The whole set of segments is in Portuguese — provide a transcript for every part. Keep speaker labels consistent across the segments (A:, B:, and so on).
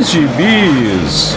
A: Bis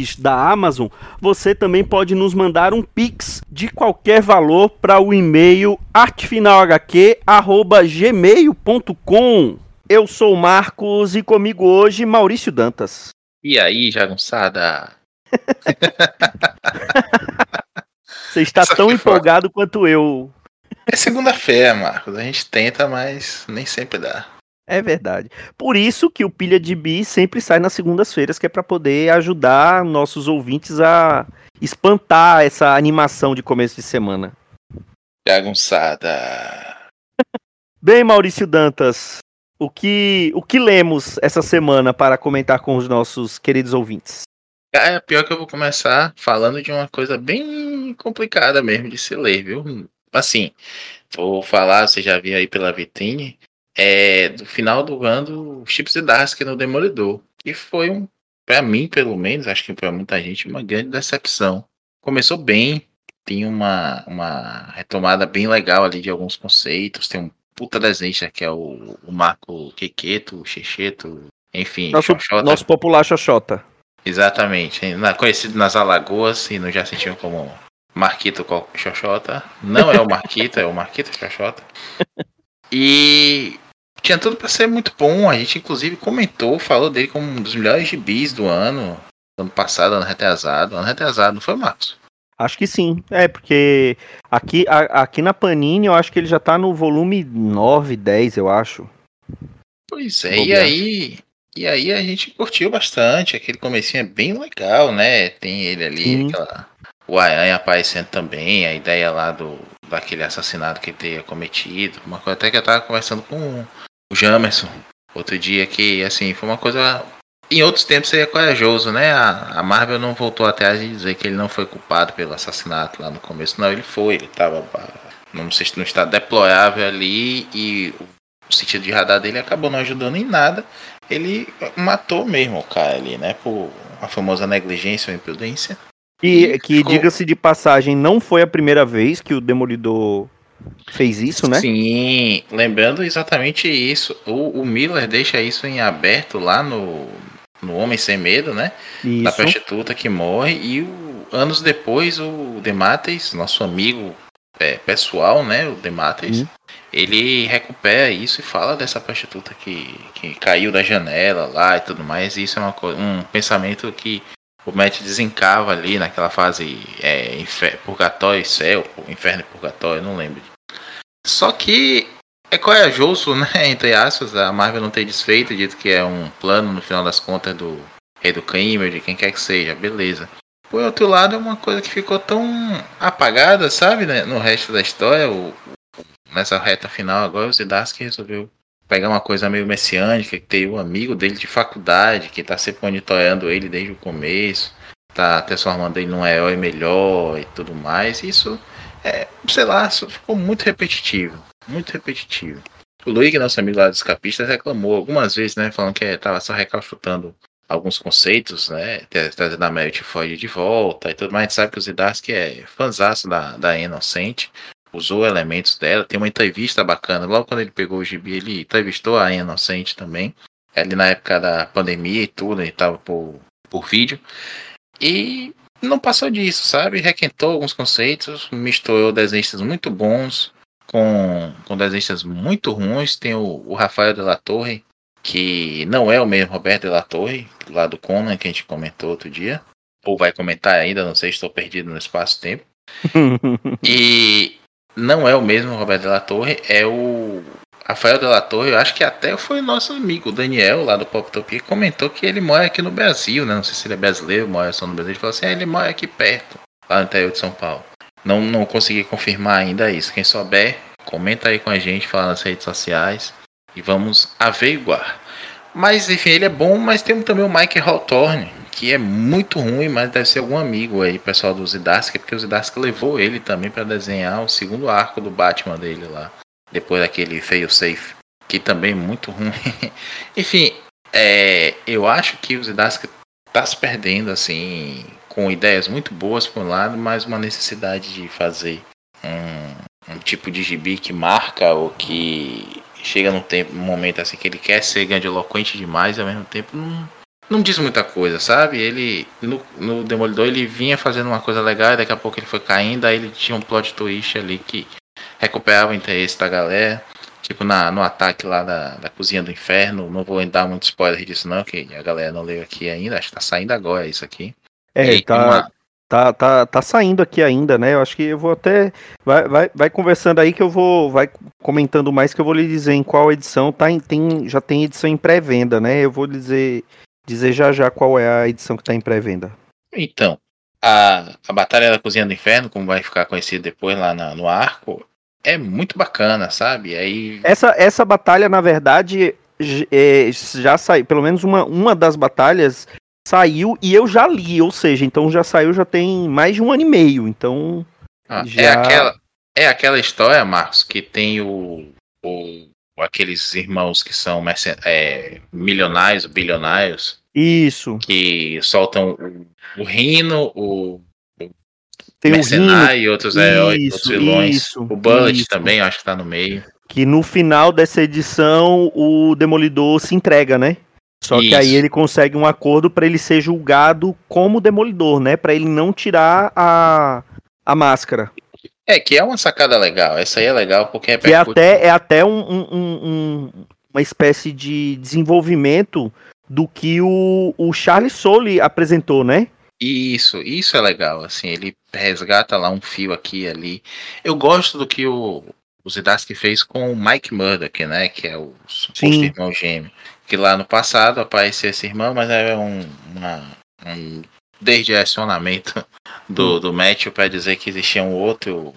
B: links da Amazon, você também pode nos mandar um pix de qualquer valor para o e-mail artefinalhq@gmail.com. Eu sou o Marcos e comigo hoje Maurício Dantas.
C: E aí, jagunçada?
B: Você está tão empolgado quanto eu.
C: É segunda-feira, Marcos. A gente tenta, mas nem sempre dá.
B: É verdade. Por isso que o Pilha de Bi sempre sai nas segundas-feiras, que é para poder ajudar nossos ouvintes a espantar essa animação de começo de semana.
C: Bagunçada.
B: Bem, Maurício Dantas, o que, o que lemos essa semana para comentar com os nossos queridos ouvintes?
C: É, pior que eu vou começar falando de uma coisa bem complicada mesmo de se ler, viu? Assim, vou falar, você já viu aí pela vitrine, é, do final do ano Chips e Darsky no Demolidor. Que foi um, para mim, pelo menos, acho que para muita gente, uma grande decepção. Começou bem, tem uma, uma retomada bem legal ali de alguns conceitos. Tem um puta desenho que é o, o Marco Quequeto, o Checheto, enfim.
B: Nosso, nosso popular Xoxota.
C: Exatamente. Na, conhecido nas Alagoas e não já sentiam como Marquito Xoxota. Não é o Marquito, é o Marquito Xoxota. E tinha tudo para ser muito bom. A gente inclusive comentou, falou dele como um dos melhores gibis do ano. Ano passado, ano retrasado. Ano retrasado, não foi, Marcos?
B: Acho que sim. É, porque aqui, a, aqui na Panini eu acho que ele já tá no volume 9, 10, eu acho.
C: Pois é, e aí. E aí a gente curtiu bastante. Aquele comecinho é bem legal, né? Tem ele ali, aquela, o Aranha aparecendo também, a ideia lá do daquele assassinato que ele teria cometido. Uma coisa até que eu tava conversando com o Jamerson outro dia que, assim, foi uma coisa. Em outros tempos seria corajoso, né? A, a Marvel não voltou até a dizer que ele não foi culpado pelo assassinato lá no começo. Não, ele foi, ele tava num, num estado deplorável ali e o sentido de radar dele acabou não ajudando em nada. Ele matou mesmo o cara ali, né? Por a famosa negligência ou imprudência.
B: E que, Ficou... diga-se de passagem, não foi a primeira vez que o Demolidor fez isso, né?
C: Sim, lembrando exatamente isso. O, o Miller deixa isso em aberto lá no, no Homem Sem Medo, né? Isso. Da prostituta que morre. E o, anos depois, o Demates, nosso amigo é, pessoal, né? O Demates, ele recupera isso e fala dessa prostituta que, que caiu da janela lá e tudo mais. E isso é uma, um pensamento que o Matt desencava ali naquela fase é, purgatório e céu, inferno e purgatório, não lembro. Só que é corajoso, né? Entre aspas, a Marvel não ter desfeito, dito que é um plano no final das contas do rei do crime, de quem quer que seja, beleza. Por outro lado, é uma coisa que ficou tão apagada, sabe, né? no resto da história. O, nessa reta final agora, o Zidarsky resolveu pegar uma coisa meio messiânica, que tem um amigo dele de faculdade, que tá sempre monitorando ele desde o começo, tá transformando ele num herói melhor e tudo mais. Isso, é, sei lá, ficou muito repetitivo. Muito repetitivo. O Luigi, nosso amigo lá dos capistas, reclamou algumas vezes, né? Falando que tava só recalchutando alguns conceitos, né? Trazendo a Merit Ford de volta e tudo mais. A gente sabe que o Zidarsky é fãzaço da, da Inocente usou elementos dela. Tem uma entrevista bacana. Logo quando ele pegou o gibi, ele entrevistou a Inocente também. ali na época da pandemia e tudo, ele tava por, por vídeo. E não passou disso, sabe? Requentou alguns conceitos, misturou desenhos muito bons com, com desenhos muito ruins. Tem o, o Rafael de la Torre, que não é o mesmo Roberto de la Torre, lá do Conan, que a gente comentou outro dia. Ou vai comentar ainda, não sei, estou perdido no espaço-tempo. e não é o mesmo Roberto de la Torre, é o Rafael de la Torre, eu acho que até foi nosso amigo Daniel lá do Pop Topia que comentou que ele mora aqui no Brasil, né? Não sei se ele é brasileiro, mora só no Brasil. Ele falou assim: ah, ele mora aqui perto, lá no interior de São Paulo. Não, não consegui confirmar ainda isso. Quem souber, comenta aí com a gente, fala nas redes sociais e vamos averiguar. Mas enfim, ele é bom, mas tem também o Mike Hawthorne, que é muito ruim, mas deve ser algum amigo aí, pessoal do Zidask, porque o Zidask levou ele também para desenhar o segundo arco do Batman dele lá, depois daquele Fail Safe, que também é muito ruim. enfim, é, eu acho que o Zidask tá se perdendo assim, com ideias muito boas por um lado, mas uma necessidade de fazer um, um tipo de gibi que marca ou que chega num tempo, num momento assim que ele quer ser grandiloquente demais e ao mesmo tempo não, não diz muita coisa, sabe? Ele no, no Demolidor ele vinha fazendo uma coisa legal e daqui a pouco ele foi caindo, aí ele tinha um plot twist ali que recuperava o interesse da galera. Tipo na, no ataque lá da, da Cozinha do Inferno. Não vou dar muito spoiler disso, não, que a galera não leu aqui ainda. Acho que tá saindo agora isso aqui.
B: É, e, tá. Uma, Tá, tá, tá saindo aqui ainda, né? Eu acho que eu vou até. Vai, vai, vai conversando aí que eu vou. Vai comentando mais que eu vou lhe dizer em qual edição. Tá em, tem, já tem edição em pré-venda, né? Eu vou dizer, dizer já já qual é a edição que tá em pré-venda.
C: Então, a, a Batalha da Cozinha do Inferno, como vai ficar conhecido depois lá na, no arco, é muito bacana, sabe? Aí...
B: Essa, essa batalha, na verdade, é, já saiu. Pelo menos uma, uma das batalhas saiu e eu já li, ou seja, então já saiu já tem mais de um ano e meio, então
C: ah, já... é aquela é aquela história, Marcos, que tem o, o aqueles irmãos que são é, milionários, bilionários.
B: Isso.
C: Que soltam o, o Rino, o, o tem Mercenário o e outros heróis, outros vilões. Isso, o Bullet isso. também, acho que tá no meio.
B: Que no final dessa edição o Demolidor se entrega, né? Só Isso. que aí ele consegue um acordo para ele ser julgado como demolidor, né? Para ele não tirar a, a máscara.
C: É, que é uma sacada legal. Essa aí é legal porque
B: é até é até um, um, um, uma espécie de desenvolvimento do que o, o Charles Soule apresentou, né?
C: Isso, isso é legal. Assim, ele resgata lá um fio aqui e ali. Eu gosto do que o, o Zidarsky fez com o Mike Murdock, né? Que é o suposto Sim. irmão gêmeo que lá no passado apareceu esse irmão, mas era um, uma, um desdirecionamento do, do Matthew para dizer que existia um outro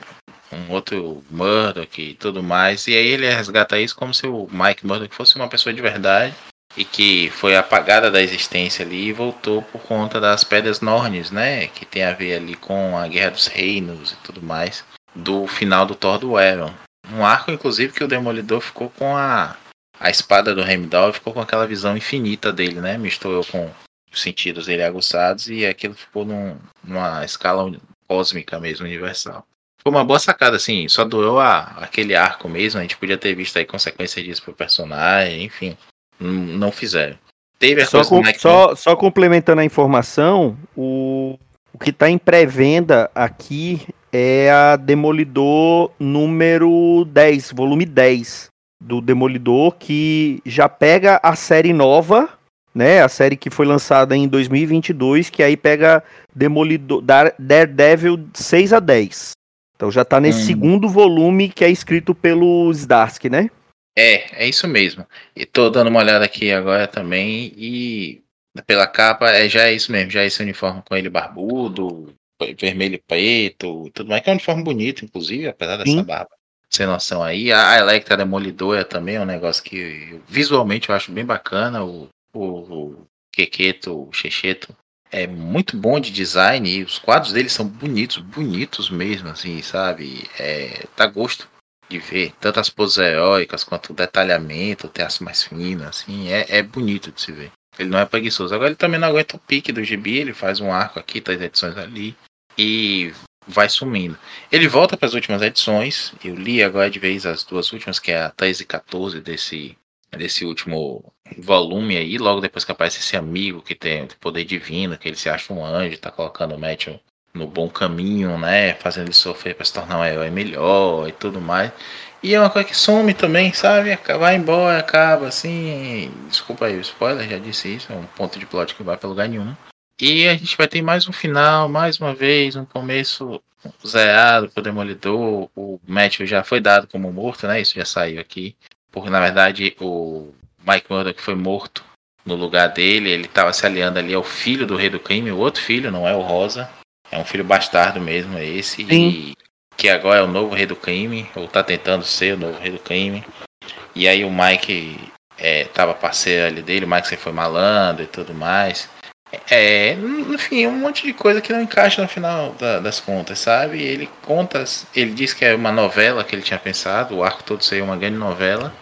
C: um outro Murdoch e tudo mais. E aí ele resgata isso como se o Mike Murdoch fosse uma pessoa de verdade e que foi apagada da existência ali e voltou por conta das pedras Nornes, né? Que tem a ver ali com a Guerra dos Reinos e tudo mais do final do Thor do Eron. Um arco, inclusive, que o Demolidor ficou com a a espada do Heimdall ficou com aquela visão infinita dele, né? Misturou com os sentidos dele aguçados e aquilo ficou num, numa escala cósmica mesmo, universal. Foi uma boa sacada, assim, só doeu a, aquele arco mesmo, a gente podia ter visto aí consequências disso pro personagem, enfim, não fizeram.
B: Teve a só, com, só, só complementando a informação, o, o que está em pré-venda aqui é a Demolidor número 10, volume 10 do Demolidor, que já pega a série nova, né? A série que foi lançada em 2022, que aí pega Demolidor, Daredevil 6 a 10. Então já tá nesse hum. segundo volume que é escrito pelo Zdarsky, né?
C: É, é isso mesmo. E tô dando uma olhada aqui agora também e pela capa é já é isso mesmo, já é esse uniforme com ele barbudo, vermelho e preto, tudo mais que é um uniforme bonito, inclusive, apesar dessa Sim. barba sem noção aí. A Electra Demolidora também é um negócio que visualmente eu acho bem bacana. O, o, o Quequeto, o Checheto, é muito bom de design e os quadros dele são bonitos, bonitos mesmo, assim, sabe? É, dá gosto de ver tanto as poses heróicas quanto o detalhamento, o traço mais fino, assim, é, é bonito de se ver. Ele não é preguiçoso. Agora ele também não aguenta o pique do gibi, ele faz um arco aqui, três edições ali. E vai sumindo. Ele volta para as últimas edições. Eu li agora de vez as duas últimas, que é a 13 e 14 desse, desse último volume aí, logo depois que aparece esse amigo que tem poder divino, que ele se acha um anjo, tá colocando o Matthew no bom caminho, né? Fazendo ele sofrer para se tornar um herói melhor e tudo mais. E é uma coisa que some também, sabe? Vai embora, acaba assim. Desculpa aí o spoiler, já disse isso. É um ponto de plot que vai para lugar nenhum. E a gente vai ter mais um final, mais uma vez, um começo zerado pro Demolidor. O Matthew já foi dado como morto, né? Isso já saiu aqui. Porque na verdade o Mike Murdock foi morto no lugar dele. Ele estava se aliando ali ao filho do rei do crime, o outro filho, não é o Rosa. É um filho bastardo mesmo, é esse. Sim. E que agora é o novo rei do crime, ou tá tentando ser o novo rei do crime. E aí o Mike é, tava parceiro ali dele, o Mike sempre foi malandro e tudo mais. É, enfim, um monte de coisa que não encaixa no final da, das contas, sabe? Ele conta, ele diz que é uma novela que ele tinha pensado, o arco todo seria uma grande novela,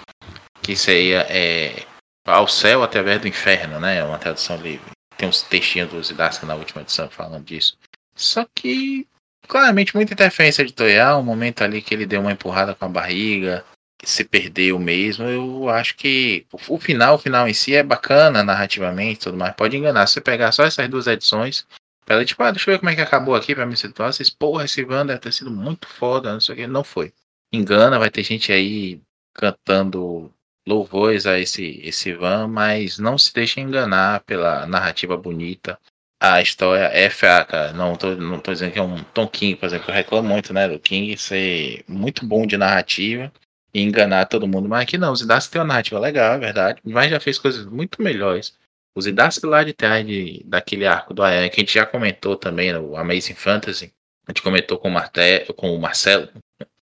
C: que seria é, ao céu através do inferno, né? É uma tradução livre. Tem uns textinhos do Zidaska na última edição falando disso. Só que, claramente, muita interferência editorial, um momento ali que ele deu uma empurrada com a barriga, se perdeu mesmo. Eu acho que o final, o final em si é bacana narrativamente tudo mais. Pode enganar. Se você pegar só essas duas edições, ela tipo, ah, deixa eu ver como é que acabou aqui pra me situar. Vocês, porra, esse Van deve ter sido muito foda, não sei o que. Não foi. Engana, vai ter gente aí cantando louvores a esse, esse Van, mas não se deixe enganar pela narrativa bonita. A história é fraca. Não tô, não tô dizendo que é um Tom King, por exemplo, eu reclamo muito, né, do King ser muito bom de narrativa e enganar todo mundo, mas aqui não, o Zidask tem uma narrativa legal, é verdade, mas já fez coisas muito melhores. O Zidask lá de trás de, daquele arco do Aranha, que a gente já comentou também no Amazing Fantasy, a gente comentou com o, Marte, com o Marcelo,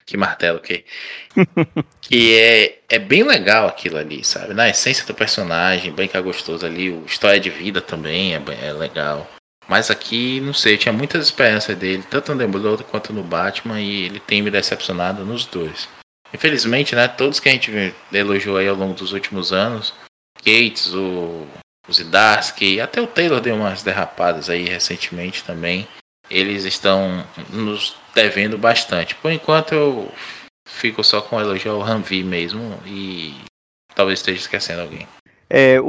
C: que martelo que que é, é bem legal aquilo ali, sabe? Na essência do personagem, bem que é gostoso ali, o história de vida também é, é legal. Mas aqui, não sei, tinha muitas esperanças dele, tanto no Demolidor quanto no Batman, e ele tem me decepcionado nos dois. Infelizmente, né, todos que a gente elogiou aí ao longo dos últimos anos, Gates, o, o Zidarsky, até o Taylor deu umas derrapadas aí recentemente também. Eles estão nos devendo bastante. Por enquanto eu fico só com o elogio ao Hanvi mesmo e talvez esteja esquecendo alguém.
B: É, o,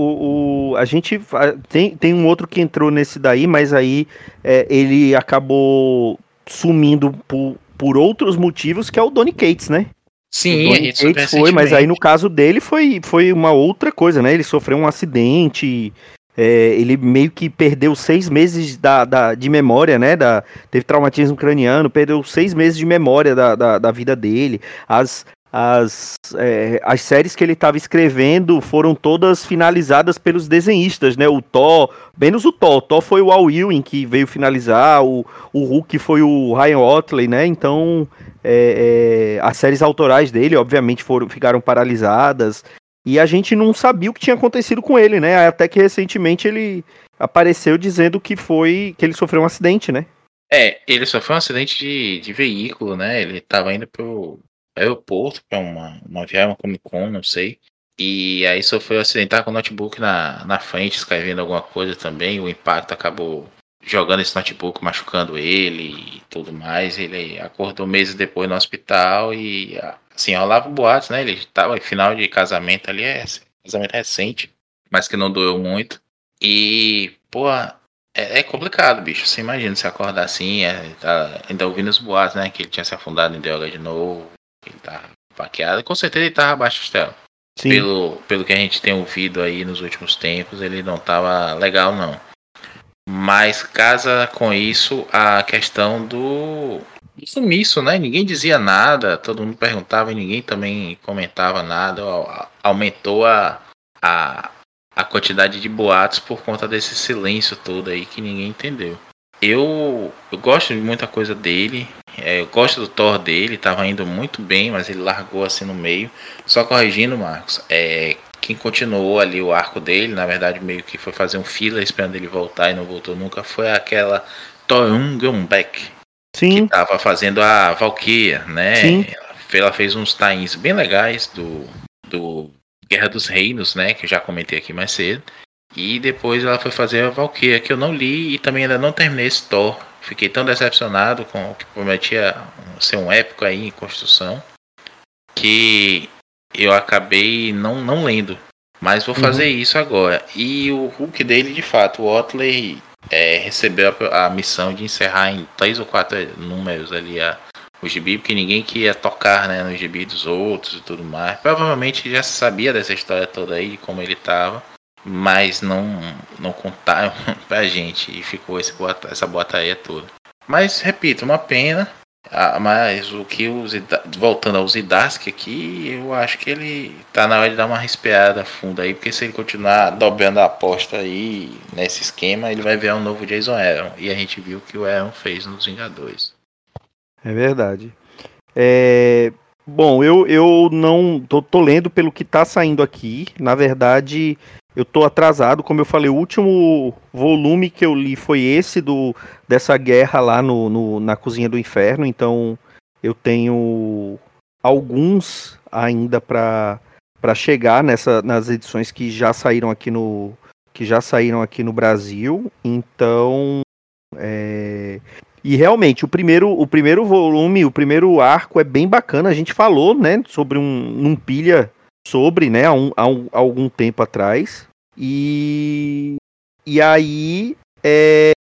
B: o, a gente tem, tem um outro que entrou nesse daí, mas aí é, ele acabou sumindo por, por outros motivos, que é o Donny Cates, né?
C: Sim, a gente
B: foi, mas aí no caso dele foi, foi uma outra coisa, né? Ele sofreu um acidente, é, ele meio que perdeu seis meses da, da, de memória, né? Da, teve traumatismo craniano, perdeu seis meses de memória da, da, da vida dele. As, as, é, as séries que ele estava escrevendo foram todas finalizadas pelos desenhistas, né? O Thor, menos o Thor. O Thor foi o Al Ewing que veio finalizar, o, o Hulk foi o Ryan Otley, né? Então, é, é, as séries autorais dele, obviamente, foram, ficaram paralisadas. E a gente não sabia o que tinha acontecido com ele, né? Até que recentemente ele apareceu dizendo que foi que ele sofreu um acidente, né?
C: É, ele sofreu um acidente de, de veículo, né? Ele estava indo pro, aeroporto para uma, uma viagem, uma Comic Con, não sei. E aí sofreu acidentar com o notebook na, na frente, escrevendo alguma coisa também. O impacto acabou jogando esse notebook, machucando ele e tudo mais. Ele acordou meses depois no hospital e assim, rolava boatos, né? Ele estava em final de casamento ali, é casamento recente, mas que não doeu muito. E, pô, é, é complicado, bicho. Você imagina se acordar assim, é, tá, ainda ouvindo os boatos, né? Que ele tinha se afundado em droga de novo, ele tá paqueado. Com certeza ele tava abaixo do Stella. Sim. Pelo, pelo que a gente tem ouvido aí nos últimos tempos, ele não tava legal, não. Mas casa com isso a questão do sumiço, né? Ninguém dizia nada, todo mundo perguntava e ninguém também comentava nada. Aumentou a, a, a quantidade de boatos por conta desse silêncio todo aí que ninguém entendeu. Eu, eu gosto de muita coisa dele. É, eu gosto do Thor dele, estava indo muito bem, mas ele largou assim no meio. Só corrigindo, Marcos, é, quem continuou ali o arco dele, na verdade meio que foi fazer um fila esperando ele voltar e não voltou nunca, foi aquela Beck, Sim. que estava fazendo a Valkyria, né? Sim. Ela fez uns times bem legais do, do Guerra dos Reinos, né? Que eu já comentei aqui mais cedo. E depois ela foi fazer a Valkyria, que eu não li e também ainda não terminei esse Thor. Fiquei tão decepcionado com o que prometia ser um épico aí em construção que eu acabei não, não lendo. Mas vou fazer uhum. isso agora. E o Hulk dele, de fato, o Otley é, recebeu a, a, missão de encerrar em três ou quatro números ali a, o gibi, porque ninguém queria tocar né, no gibi dos outros e tudo mais. Provavelmente já sabia dessa história toda aí, de como ele tava, mas não, não contaram pra gente e ficou esse, essa boataria toda. Mas, repito, uma pena. Ah, mas o que os voltando ao Zidask aqui, eu acho que ele tá na hora de dar uma respirada funda aí, porque se ele continuar dobrando a aposta aí nesse esquema, ele vai ver um novo Jason Aaron. E a gente viu o que o Aaron fez nos Vingadores.
B: É verdade. É, bom, eu, eu não tô, tô lendo pelo que tá saindo aqui. Na verdade, eu tô atrasado, como eu falei, o último volume que eu li foi esse do dessa guerra lá no, no na cozinha do inferno, então eu tenho alguns ainda para para chegar nessa nas edições que já saíram aqui no que já saíram aqui no Brasil. Então, é, e realmente, o primeiro, o primeiro volume, o primeiro arco é bem bacana. A gente falou, né, sobre um, um pilha sobre, né, há, um, há, um, há algum tempo atrás. E, e aí é,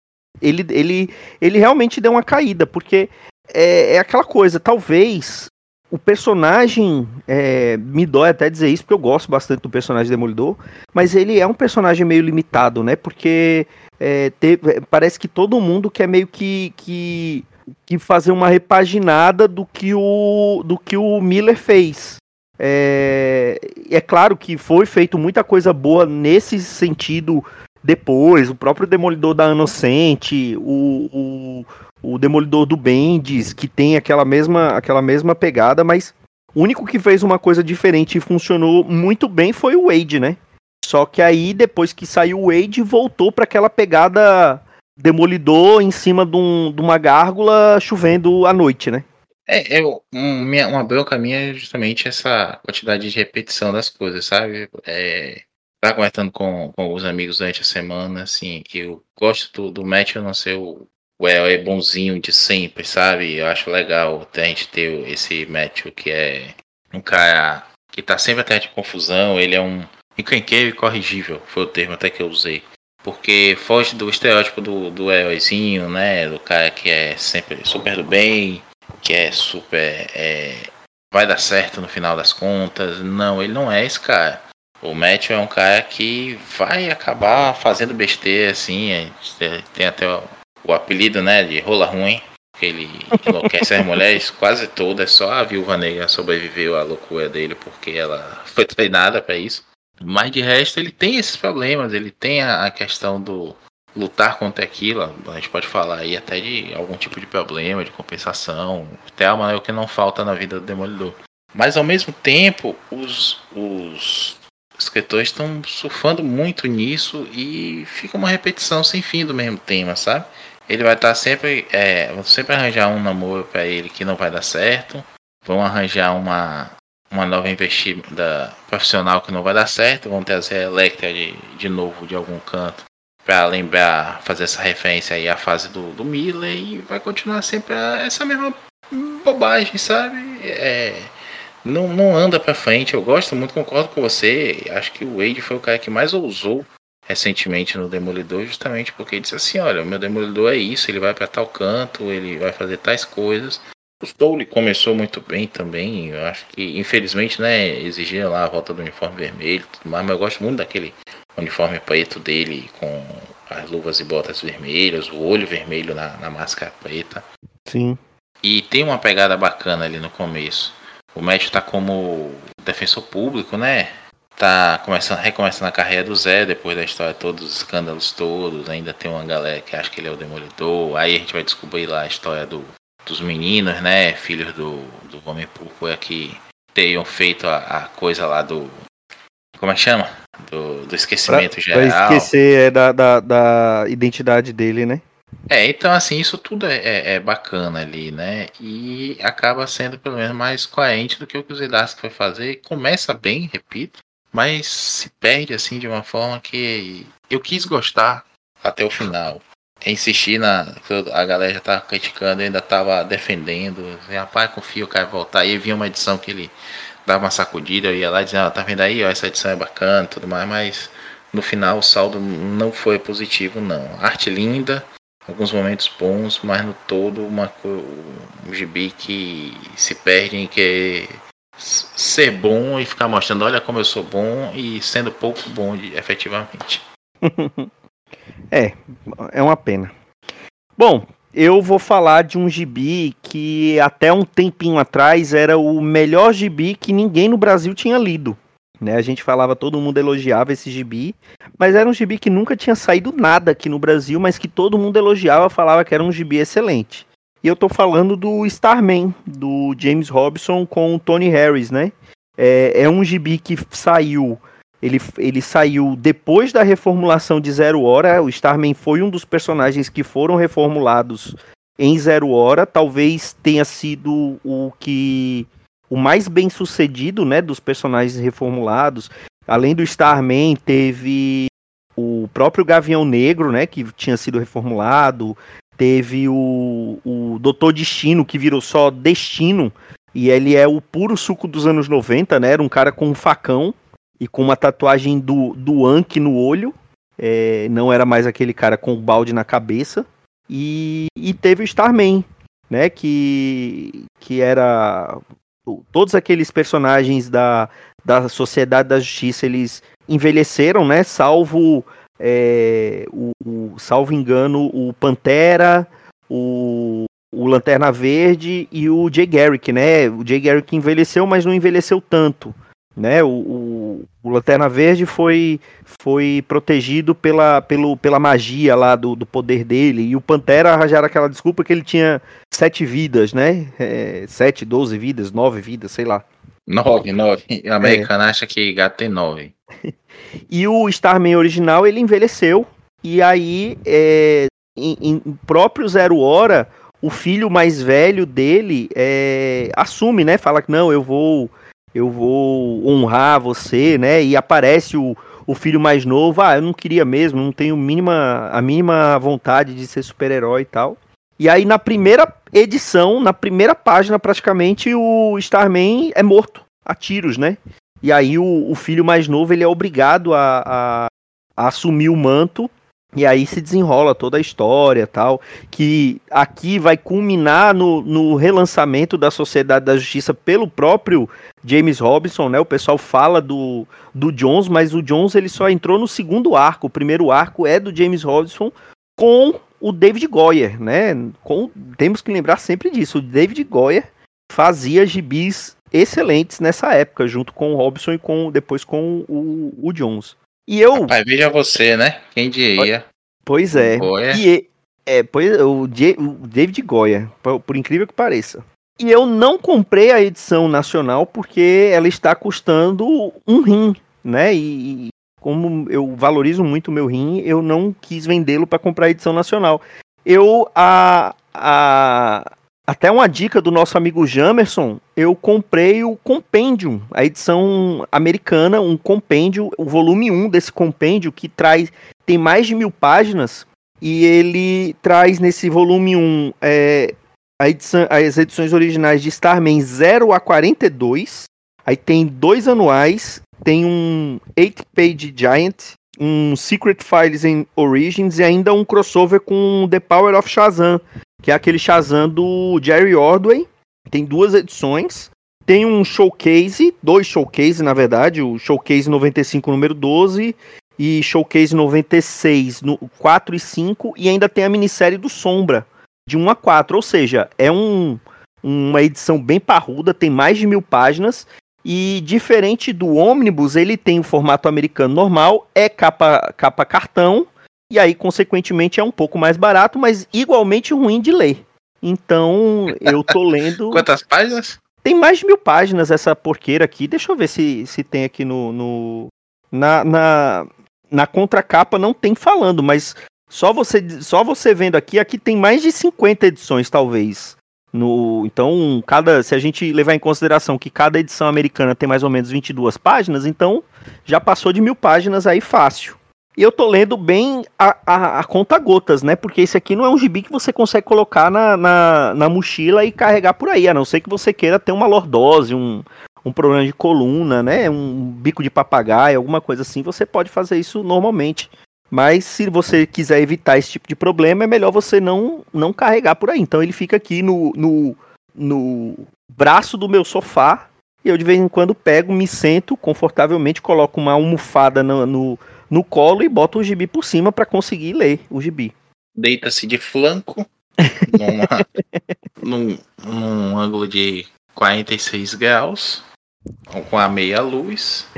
B: ele, ele, ele realmente deu uma caída, porque é, é aquela coisa, talvez o personagem é, me dói até dizer isso, porque eu gosto bastante do personagem Demolidor, mas ele é um personagem meio limitado, né? Porque é, te, parece que todo mundo quer meio que, que, que fazer uma repaginada do que o, do que o Miller fez. É, é claro que foi feito muita coisa boa nesse sentido depois, o próprio Demolidor da Inocente, o, o, o Demolidor do Bendis, que tem aquela mesma, aquela mesma pegada, mas o único que fez uma coisa diferente e funcionou muito bem foi o Wade, né? Só que aí, depois que saiu o Wade, voltou para aquela pegada Demolidor em cima de, um, de uma gárgula chovendo à noite, né?
C: É, eu, um, minha, uma bronca minha é justamente essa quantidade de repetição das coisas, sabe? É, tá conversando com, com os amigos durante a semana, assim, eu gosto do, do match, eu não sei o, o é bonzinho de sempre, sabe? Eu acho legal a gente ter esse match que é um cara que tá sempre até de confusão, ele é um incanqueiro e corrigível, foi o termo até que eu usei. Porque foge do estereótipo do, do heróizinho, né? Do cara que é sempre super do bem, que é super. É, vai dar certo no final das contas. Não, ele não é esse cara. O Matthew é um cara que vai acabar fazendo besteira, assim. É, tem até o, o, apelido, né, de rola ruim. Que ele enlouquece as mulheres quase todas. Só a viúva negra sobreviveu à loucura dele porque ela foi treinada para isso. Mas de resto, ele tem esses problemas. Ele tem a, a questão do, lutar contra aquilo, a gente pode falar aí até de algum tipo de problema, de compensação, até é o que não falta na vida do Demolidor. Mas ao mesmo tempo, os, os escritores estão surfando muito nisso e fica uma repetição sem fim do mesmo tema, sabe? Ele vai estar sempre, é, vão sempre arranjar um namoro para ele que não vai dar certo, vão arranjar uma uma nova investida profissional que não vai dar certo, vão trazer a Electra de, de novo de algum canto para lembrar, fazer essa referência aí à fase do, do Miller e vai continuar sempre essa mesma bobagem, sabe? É, não, não anda para frente. Eu gosto muito, concordo com você. Acho que o Wade foi o cara que mais ousou recentemente no Demolidor, justamente porque ele disse assim: olha, o meu Demolidor é isso, ele vai para tal canto, ele vai fazer tais coisas. O Stole começou muito bem também. Eu acho que, infelizmente, né, exigia lá a volta do uniforme vermelho tudo mais, mas eu gosto muito daquele uniforme preto dele com as luvas e botas vermelhas, o olho vermelho na, na máscara preta.
B: Sim.
C: E tem uma pegada bacana ali no começo. O Matt tá como defensor público, né? Tá começando, recomeçando a carreira do Zé depois da história todos os escândalos todos. Ainda tem uma galera que acha que ele é o demolidor. Aí a gente vai descobrir lá a história do, dos meninos, né? Filhos do, do Homem Púrpura que tenham feito a, a coisa lá do. Como é que chama? do, do esquecimento pra, geral.
B: Pra esquecer é, da, da, da, identidade dele, né?
C: É, então assim, isso tudo é, é, é, bacana ali, né? E acaba sendo pelo menos mais coerente do que o que o Zidarsky foi fazer. Começa bem, repito, mas se perde assim de uma forma que eu quis gostar até o final. Insistir na. A galera já tava criticando, ainda tava defendendo. Rapaz, confio, o cara voltar. E vinha uma edição que ele dava uma sacudida, eu ia lá dizendo, ah, tá vendo aí, ó, essa edição é bacana tudo mais, mas no final o saldo não foi positivo não. Arte linda, alguns momentos bons, mas no todo uma, um gibi que se perde em que ser bom e ficar mostrando, olha como eu sou bom e sendo pouco bom de, efetivamente.
B: é, é uma pena. Bom, eu vou falar de um gibi que até um tempinho atrás era o melhor gibi que ninguém no Brasil tinha lido. Né? A gente falava, todo mundo elogiava esse gibi, mas era um gibi que nunca tinha saído nada aqui no Brasil, mas que todo mundo elogiava, falava que era um gibi excelente. E eu tô falando do Starman, do James Robson com o Tony Harris, né? É, é um gibi que saiu. Ele, ele saiu depois da reformulação de Zero Hora. O Starman foi um dos personagens que foram reformulados em Zero Hora. Talvez tenha sido o que o mais bem sucedido, né, dos personagens reformulados. Além do Starman, teve o próprio Gavião Negro, né, que tinha sido reformulado. Teve o, o Doutor Destino, que virou só Destino. E ele é o puro suco dos anos 90, né? Era um cara com um facão e com uma tatuagem do, do Anki no olho. É, não era mais aquele cara com o balde na cabeça. E, e teve o Starman, né? Que, que era. Todos aqueles personagens da, da Sociedade da Justiça, eles envelheceram, né? Salvo é, o, o, salvo engano, o Pantera, o, o Lanterna Verde e o Jay Garrick, né? O Jay Garrick envelheceu, mas não envelheceu tanto. Né, o, o, o, Lanterna Verde foi, foi protegido pela, pelo, pela magia lá do, do poder dele. E o Pantera arranjaram aquela desculpa que ele tinha sete vidas, né? É, sete, doze vidas, nove vidas, sei lá.
C: Nove, nove. A americana é. acha que gato tem nove.
B: e o Starman original, ele envelheceu. E aí, é, em, em, próprio Zero Hora, o filho mais velho dele é, assume, né? Fala que não, eu vou eu vou honrar você, né? E aparece o, o filho mais novo, ah, eu não queria mesmo, não tenho mínima, a mínima vontade de ser super-herói e tal. E aí na primeira edição, na primeira página praticamente, o Starman é morto a tiros, né? E aí o, o filho mais novo ele é obrigado a, a, a, assumir o manto e aí se desenrola toda a história tal, que aqui vai culminar no, no relançamento da Sociedade da Justiça pelo próprio James Robinson, né? O pessoal fala do, do Jones, mas o Jones ele só entrou no segundo arco. O primeiro arco é do James Robinson com o David Goyer, né? Com, temos que lembrar sempre disso. O David Goyer fazia gibis excelentes nessa época, junto com o Robson e com depois com o, o Jones. E eu.
C: Rapaz, veja você, né? Quem diria?
B: Pois é. E é, pois, o, o David Goya, por, por incrível que pareça. E eu não comprei a edição nacional porque ela está custando um rim, né? E, como eu valorizo muito o meu rim, eu não quis vendê-lo para comprar a edição nacional. Eu a, a até uma dica do nosso amigo Jamerson, eu comprei o Compendium, a edição americana, um compêndio, o volume 1 desse compêndio, que traz, tem mais de mil páginas, e ele traz nesse volume 1 é, edição, as edições originais de Starman 0 a 42, aí tem dois anuais, tem um 8-page Giant, um Secret Files in Origins e ainda um crossover com The Power of Shazam, que é aquele Shazam do Jerry Ordway. Tem duas edições. Tem um showcase, dois showcase na verdade, o showcase 95 número 12 e showcase 96 no 4 e 5 e ainda tem a minissérie do Sombra de 1 a 4, ou seja, é um, uma edição bem parruda, tem mais de mil páginas e diferente do ônibus, ele tem o formato americano normal, é capa, capa cartão e aí, consequentemente, é um pouco mais barato, mas igualmente ruim de ler. Então, eu tô lendo.
C: Quantas páginas?
B: Tem mais de mil páginas essa porqueira aqui. Deixa eu ver se, se tem aqui no. no... Na, na, na contracapa não tem falando, mas só você, só você vendo aqui, aqui tem mais de 50 edições, talvez. No, então, cada, se a gente levar em consideração que cada edição americana tem mais ou menos 22 páginas, então já passou de mil páginas aí fácil. E eu tô lendo bem a, a, a, conta gotas, né? Porque esse aqui não é um gibi que você consegue colocar na, na, na, mochila e carregar por aí, a não ser que você queira ter uma lordose, um, um problema de coluna, né? Um bico de papagaio, alguma coisa assim, você pode fazer isso normalmente. Mas se você quiser evitar esse tipo de problema, é melhor você não, não carregar por aí. Então ele fica aqui no, no, no braço do meu sofá. E eu de vez em quando pego, me sento confortavelmente, coloco uma almofada no, no, no colo e boto o gibi por cima para conseguir ler o gibi.
C: Deita-se de flanco, numa, num, num ângulo de 46 graus com a meia luz.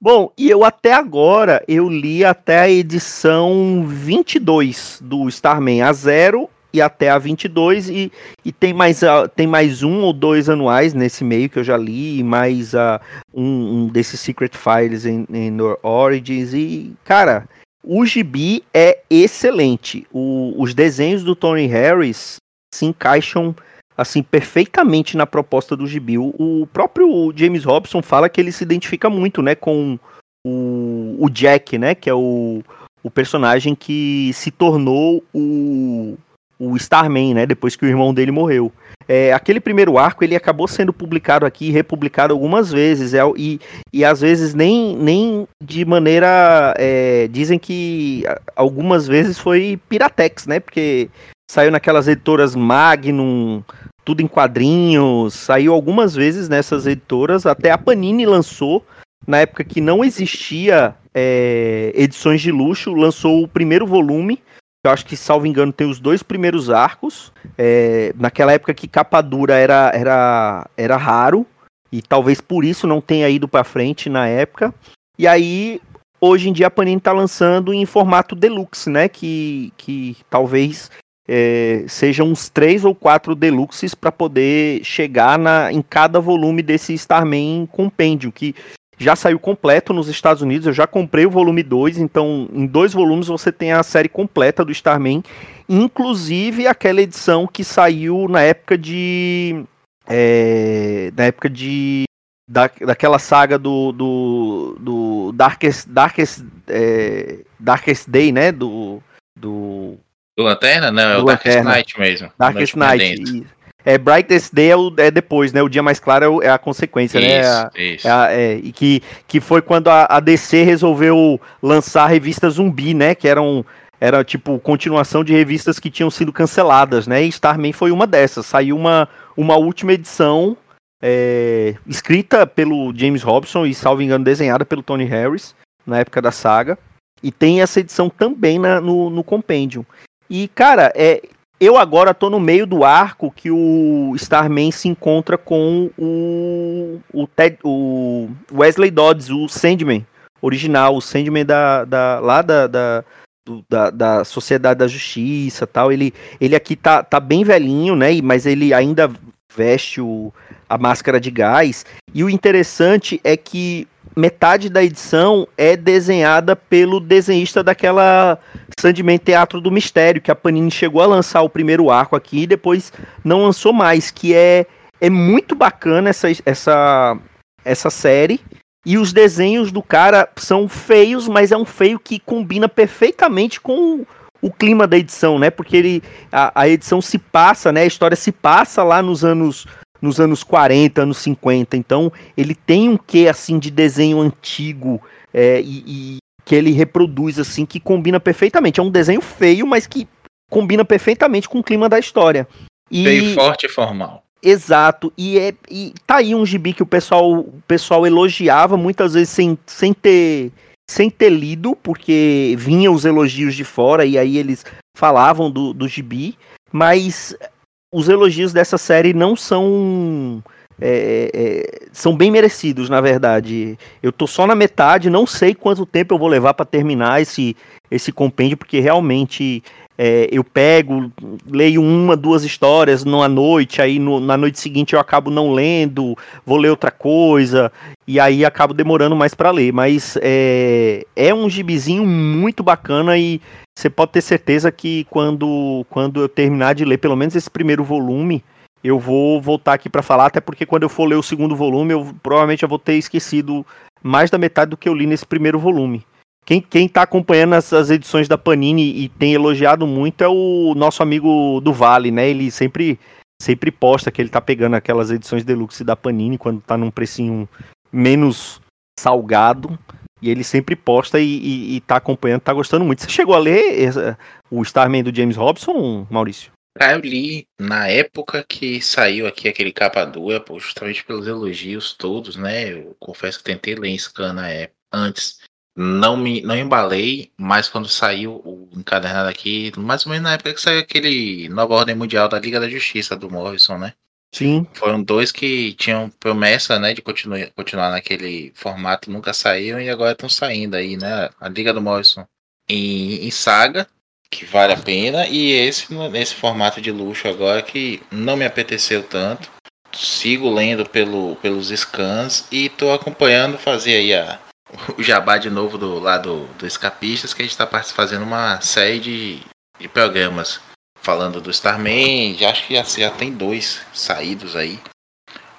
B: Bom, e eu até agora eu li até a edição 22 do Starman a zero e até a 22 e, e tem mais tem mais um ou dois anuais nesse meio que eu já li, mais uh, um, um desses Secret Files em, em Origins e cara, o gibi é excelente. O, os desenhos do Tony Harris se encaixam assim perfeitamente na proposta do gibi. O, o próprio James Robson fala que ele se identifica muito, né, com o, o Jack, né, que é o, o personagem que se tornou o, o Starman, né, depois que o irmão dele morreu. É, aquele primeiro arco ele acabou sendo publicado aqui, republicado algumas vezes, é, e, e às vezes nem, nem de maneira. É, dizem que algumas vezes foi Piratex, né? Porque saiu naquelas editoras Magnum, tudo em quadrinhos, saiu algumas vezes nessas editoras, até a Panini lançou, na época que não existia é, edições de luxo, lançou o primeiro volume, eu acho que, salvo engano, tem os dois primeiros arcos, é, naquela época que capa dura era, era, era raro, e talvez por isso não tenha ido para frente na época, e aí hoje em dia a Panini está lançando em formato deluxe, né? Que, que talvez é, sejam uns três ou quatro deluxes para poder chegar na, em cada volume desse Starman Compêndio, que já saiu completo nos Estados Unidos. Eu já comprei o volume 2, então em dois volumes você tem a série completa do Starman, inclusive aquela edição que saiu na época de. É, na época de. Da, daquela saga do, do, do Darkest, Darkest, é, Darkest Day, né? Do, do
C: do Lanterna? Não, é o Darkest Night mesmo.
B: Darkest Night. É, Brightest Day é, o, é, depois, né? O dia mais claro é, é a consequência, né? isso, né? Isso. É, é, e que, que foi quando a, a, DC resolveu lançar a revista Zumbi, né? Que eram era tipo continuação de revistas que tinham sido canceladas, né? E Starman foi uma dessas. Saiu uma, uma última edição é, escrita pelo James Robson e, salvo engano, desenhada pelo Tony Harris na época da saga. E tem essa edição também na, no, no Compendium. E, cara, é, eu agora tô no meio do arco que o Starman se encontra com o, o, Ted, o Wesley Dodds, o Sandman original, o Sandman da, da, lá da, da, da, da Sociedade da Justiça tal. Ele, ele aqui tá, tá bem velhinho, né? Mas ele ainda veste o, a máscara de gás. E o interessante é que metade da edição é desenhada pelo desenhista daquela Sandman Teatro do Mistério, que a Panini chegou a lançar o primeiro arco aqui e depois não lançou mais, que é, é muito bacana essa, essa, essa série. E os desenhos do cara são feios, mas é um feio que combina perfeitamente com o, clima da edição, né? Porque ele, a, a edição se passa, né? A história se passa lá nos anos nos anos 40, anos 50. Então, ele tem um quê, assim, de desenho antigo é, e, e, que ele reproduz, assim, que combina perfeitamente. É um desenho feio, mas que combina perfeitamente com o clima da história.
C: E... Feio, forte e formal.
B: Exato, e, é, e tá aí um gibi que o pessoal, o pessoal elogiava, muitas vezes sem, sem, ter, sem ter lido, porque vinham os elogios de fora e aí eles falavam do, do gibi, mas os elogios dessa série não são. É, é, são bem merecidos, na verdade. Eu tô só na metade, não sei quanto tempo eu vou levar para terminar esse, esse compêndio, porque realmente é, eu pego, leio uma, duas histórias numa noite, aí no, na noite seguinte eu acabo não lendo, vou ler outra coisa, e aí acabo demorando mais para ler. Mas é, é um gibizinho muito bacana e você pode ter certeza que quando, quando eu terminar de ler pelo menos esse primeiro volume, eu vou voltar aqui para falar, até porque quando eu for ler o segundo volume, eu provavelmente eu vou ter esquecido mais da metade do que eu li nesse primeiro volume. Quem, quem tá acompanhando as, as edições da Panini e tem elogiado muito é o nosso amigo do Vale, né? Ele sempre sempre posta que ele tá pegando aquelas edições deluxe da Panini quando tá num precinho menos salgado. E ele sempre posta e, e, e tá acompanhando, tá gostando muito. Você chegou a ler o Starman do James Robson, Maurício?
C: Ah, eu li na época que saiu aqui aquele capa dura, justamente pelos elogios todos, né? Eu confesso que tentei ler em scan na época, antes. Não me não embalei, mas quando saiu o encadernado aqui, mais ou menos na época que saiu aquele Nova Ordem Mundial da Liga da Justiça do Morrison, né?
B: Sim.
C: Foram dois que tinham promessa, né, de continuar, continuar naquele formato, nunca saíram e agora estão saindo aí, né? A Liga do Morrison em, em saga, que vale a pena, e esse nesse formato de luxo agora que não me apeteceu tanto. Sigo lendo pelo, pelos scans e estou acompanhando fazer aí a, o jabá de novo do lado do Escapistas, que a gente está fazendo uma série de, de programas falando do Starman, já acho que já, já tem dois saídos aí.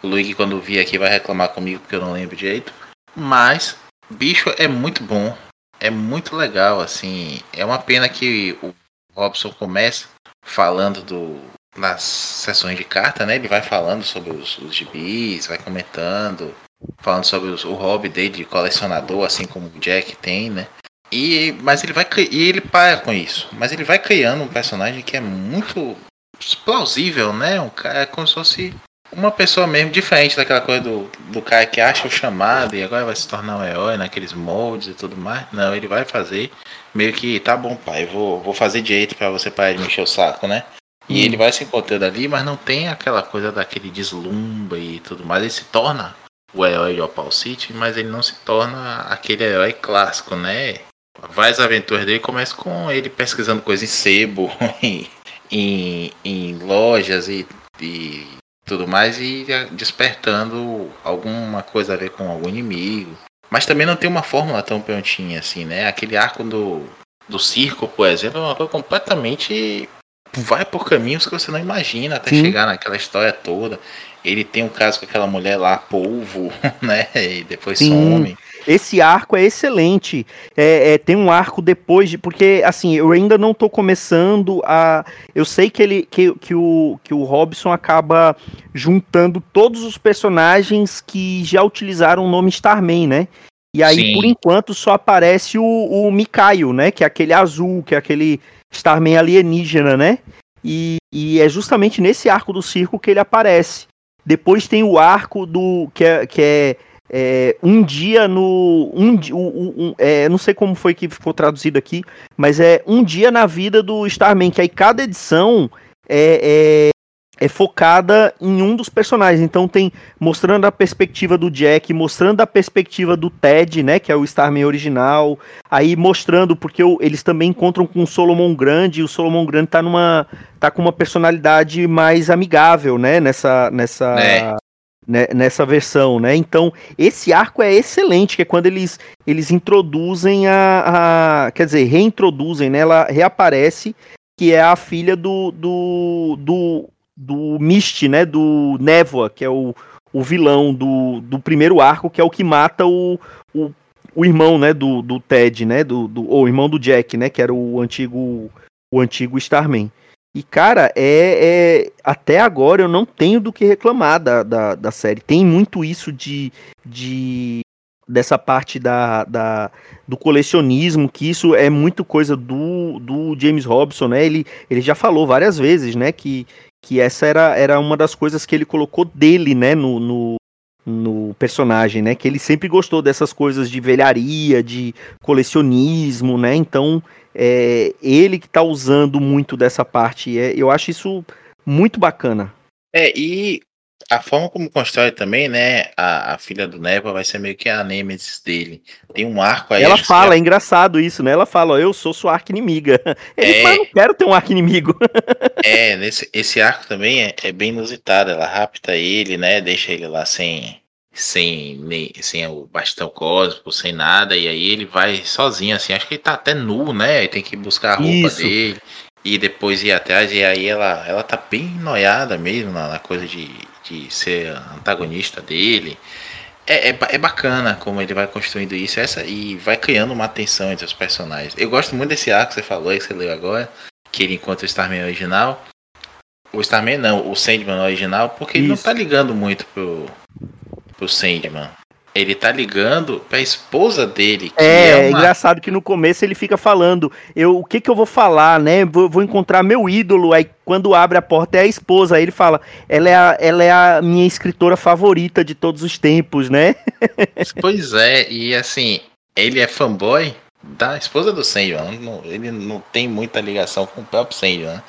C: O Luigi, quando vir aqui, vai reclamar comigo porque eu não lembro direito. Mas, bicho, é muito bom. É muito legal, assim. É uma pena que o Robson começa falando do, nas sessões de carta, né? Ele vai falando sobre os, os gibis, vai comentando, falando sobre os, o hobby dele de colecionador, assim como o Jack tem, né? E, mas ele vai e ele para com isso. Mas ele vai criando um personagem que é muito plausível, né? Um cara é como se fosse uma pessoa mesmo diferente daquela coisa do, do cara que acha o chamado e agora vai se tornar um herói naqueles moldes e tudo mais. Não, ele vai fazer meio que tá bom, pai, vou, vou fazer direito para você parar de mexer o saco, né? E hum. ele vai se encontrando ali, mas não tem aquela coisa daquele deslumbre e tudo mais. Ele se torna o herói de Opal City, mas ele não se torna aquele herói clássico, né? várias aventuras dele começa com ele pesquisando coisas em sebo, em, em, em lojas e, e, tudo mais, e despertando alguma coisa a ver com algum inimigo. Mas também não tem uma fórmula tão prontinha assim, né? Aquele arco do, do circo, por exemplo, é uma coisa completamente. Vai por caminhos que você não imagina até Sim. chegar naquela história toda. Ele tem um caso com aquela mulher lá, polvo, né? E depois Sim. some.
B: Esse arco é excelente. É, é, tem um arco depois de. Porque, assim, eu ainda não tô começando a. Eu sei que ele. Que, que, o, que o Robson acaba juntando todos os personagens que já utilizaram o nome Starman, né? E aí, Sim. por enquanto, só aparece o, o Mikaio, né? Que é aquele azul, que é aquele Starman alienígena, né? E, e é justamente nesse arco do circo que ele aparece. Depois tem o arco do. que é, que é é, um dia no. Um, um, um é, não sei como foi que ficou traduzido aqui, mas é um dia na vida do Starman, que aí cada edição é, é, focada em um dos personagens. Então tem mostrando a perspectiva do Jack, mostrando a perspectiva do Ted, né? Que é o Starman original. Aí mostrando, porque o, eles também encontram com o Solomon Grande, e o Solomon Grande tá numa. tá com uma personalidade mais amigável, né? Nessa. nessa é né, nessa versão, né? Então, esse arco é excelente, que é quando eles, eles introduzem a, a, Quer dizer, reintroduzem, né? Ela reaparece, que é a filha do. do. do, do Mist, né? Do Névoa, que é o, o vilão do, do primeiro arco, que é o que mata o, o, o irmão, né? Do, do Ted, né? Do, do, ou irmão do Jack, né? Que era o antigo. O antigo Starman. E, cara, é, é, até agora eu não tenho do que reclamar da, da, da série. Tem muito isso de, de dessa parte da, da, do colecionismo, que isso é muito coisa do, do James Robson, né? Ele, ele já falou várias vezes, né? Que, que essa era, era uma das coisas que ele colocou dele, né? No, no, no personagem, né? Que ele sempre gostou dessas coisas de velharia, de colecionismo, né? Então é ele que está usando muito dessa parte. É, eu acho isso muito bacana.
C: É, e a forma como constrói também, né? A, a filha do Neva vai ser meio que a Nemesis dele. Tem um arco aí.
B: Ela fala, é engraçado isso, né? Ela fala, ó, eu sou sua arca inimiga. Ele é... fala, não quero ter um arco inimigo.
C: é, nesse, esse arco também é, é bem inusitado. Ela rapta ele, né? Deixa ele lá sem sem, sem o bastão cósmico, sem nada, e aí ele vai sozinho, assim, acho que ele tá até nu, né? Ele tem que buscar a roupa Isso. dele e depois ir atrás, e aí ela, ela tá bem noiada mesmo na, na coisa de, de ser antagonista dele. É, é, é, bacana como ele vai construindo isso essa, e vai criando uma tensão entre os personagens. Eu gosto muito desse arco que você falou, que você leu agora, que ele encontra o Starman original. O Starman não, o Sandman original, porque Isso. ele não tá ligando muito pro, pro Sandman. Ele tá ligando pra esposa dele.
B: é, é uma... engraçado que no começo ele fica falando, eu, o que que eu vou falar, né? Vou, vou, encontrar meu ídolo. Aí quando abre a porta é a esposa. Aí ele fala, ela é a, ela é a minha escritora favorita de todos os tempos, né?
C: pois é, e assim, ele é fanboy da esposa do Sandman. Ele não tem muita ligação com o próprio Sandman. Né?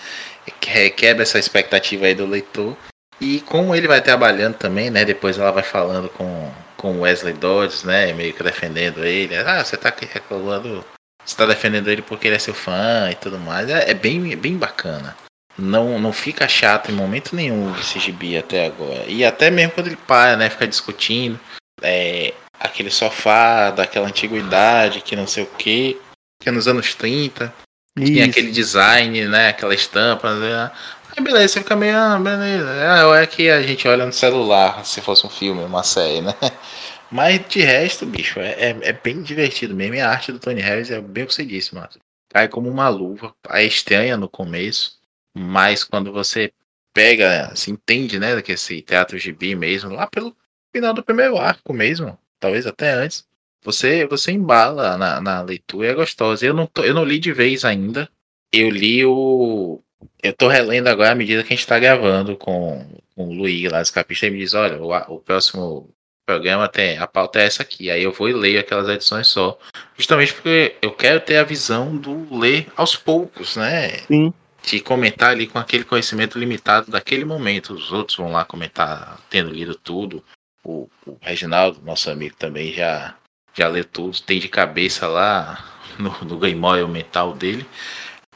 C: Quebra essa expectativa aí do leitor. E como ele vai trabalhando também, né? Depois ela vai falando com com Wesley Dodds, né? Meio que defendendo ele. Ah, você tá reclamando. Você tá defendendo ele porque ele é seu fã e tudo mais. É, é bem, bem bacana. Não, não fica chato em momento nenhum esse gibi até agora. E até mesmo quando ele para, né? Fica discutindo. É, aquele sofá daquela antiguidade que não sei o que. Que é nos anos 30. Isso. Tinha aquele design, né? Aquela estampa. Né? Aí beleza, você fica meio, ah, beleza. É, é que a gente olha no celular, se fosse um filme, uma série, né? Mas de resto, bicho, é, é, é bem divertido mesmo. E a arte do Tony Harris é bem o que você disse, mano. Cai como uma luva. É estranha no começo, mas quando você pega, se entende, né, que esse teatro gibi mesmo, lá pelo final do primeiro arco mesmo, talvez até antes, você você embala na, na leitura é gostosa. Eu não, tô, eu não li de vez ainda. Eu li o eu tô relendo agora à medida que a gente tá gravando com, com o Luiz lá dos capistas e me diz, olha, o, o próximo programa tem, a pauta é essa aqui. Aí eu vou e leio aquelas edições só. Justamente porque eu quero ter a visão do ler aos poucos, né?
B: Sim.
C: De comentar ali com aquele conhecimento limitado daquele momento. Os outros vão lá comentar tendo lido tudo. O, o Reginaldo, nosso amigo, também já, já leu tudo, tem de cabeça lá no, no Game mental dele.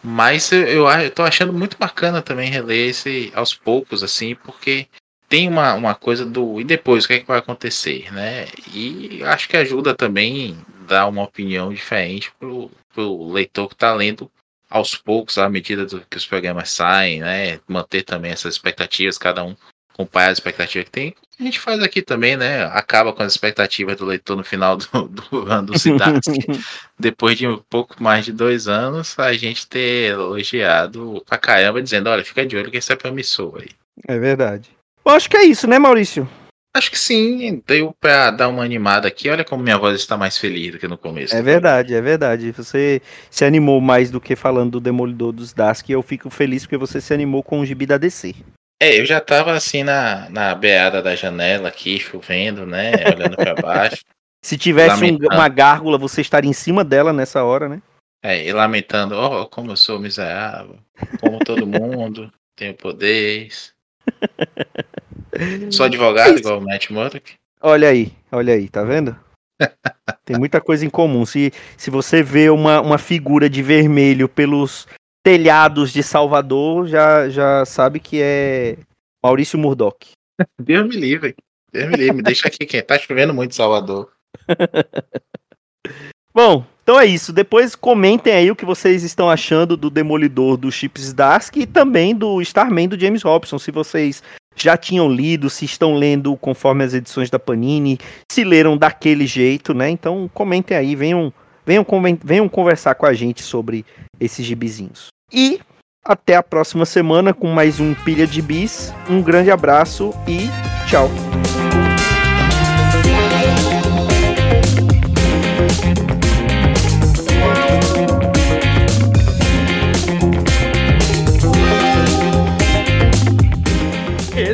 C: Mas eu, eu, tô achando muito bacana também reler esse aos poucos, assim, porque tem uma, uma coisa do e depois o que, é que vai acontecer, né? E acho que ajuda também dar uma opinião diferente pro, pro leitor que está lendo aos poucos, à medida do que os programas saem, né? Manter também essas expectativas, cada um acompanhar as expectativas que tem. A gente faz aqui também, né? Acaba com as expectativas do leitor no final do, do ano do Sidask. Depois de um pouco mais de dois anos, a gente ter elogiado pra caramba, dizendo, olha, fica de olho que esse é promissor aí.
B: É verdade. Eu acho que é isso, né, Maurício?
C: Acho que sim, deu pra dar uma animada aqui. Olha como minha voz está mais feliz do que no começo.
B: É verdade, é verdade. Você se animou mais do que falando do Demolidor dos Dask. E eu fico feliz porque você se animou com o gibi da DC.
C: É, eu já tava assim na, na beada da janela aqui, chovendo, né? Olhando para baixo.
B: Se tivesse um, uma gárgula, você estaria em cima dela nessa hora, né?
C: É, e lamentando, oh, como eu sou miserável, como todo mundo, tenho poderes. sou advogado, igual o Matt Murdock.
B: Olha aí, olha aí, tá vendo? Tem muita coisa em comum. Se, se você vê uma, uma figura de vermelho pelos telhados de Salvador, já, já sabe que é Maurício Murdock.
C: Deus me livre. Deus me livre. Me deixa aqui, quem tá chovendo muito em Salvador.
B: Bom, então é isso. Depois comentem aí o que vocês estão achando do Demolidor do Chips Dask e também do Starman do James Robson. Se vocês já tinham lido, se estão lendo conforme as edições da Panini, se leram daquele jeito, né? Então comentem aí, venham, venham, venham conversar com a gente sobre esses gibizinhos. E até a próxima semana com mais um Pilha de Bis. Um grande abraço e tchau.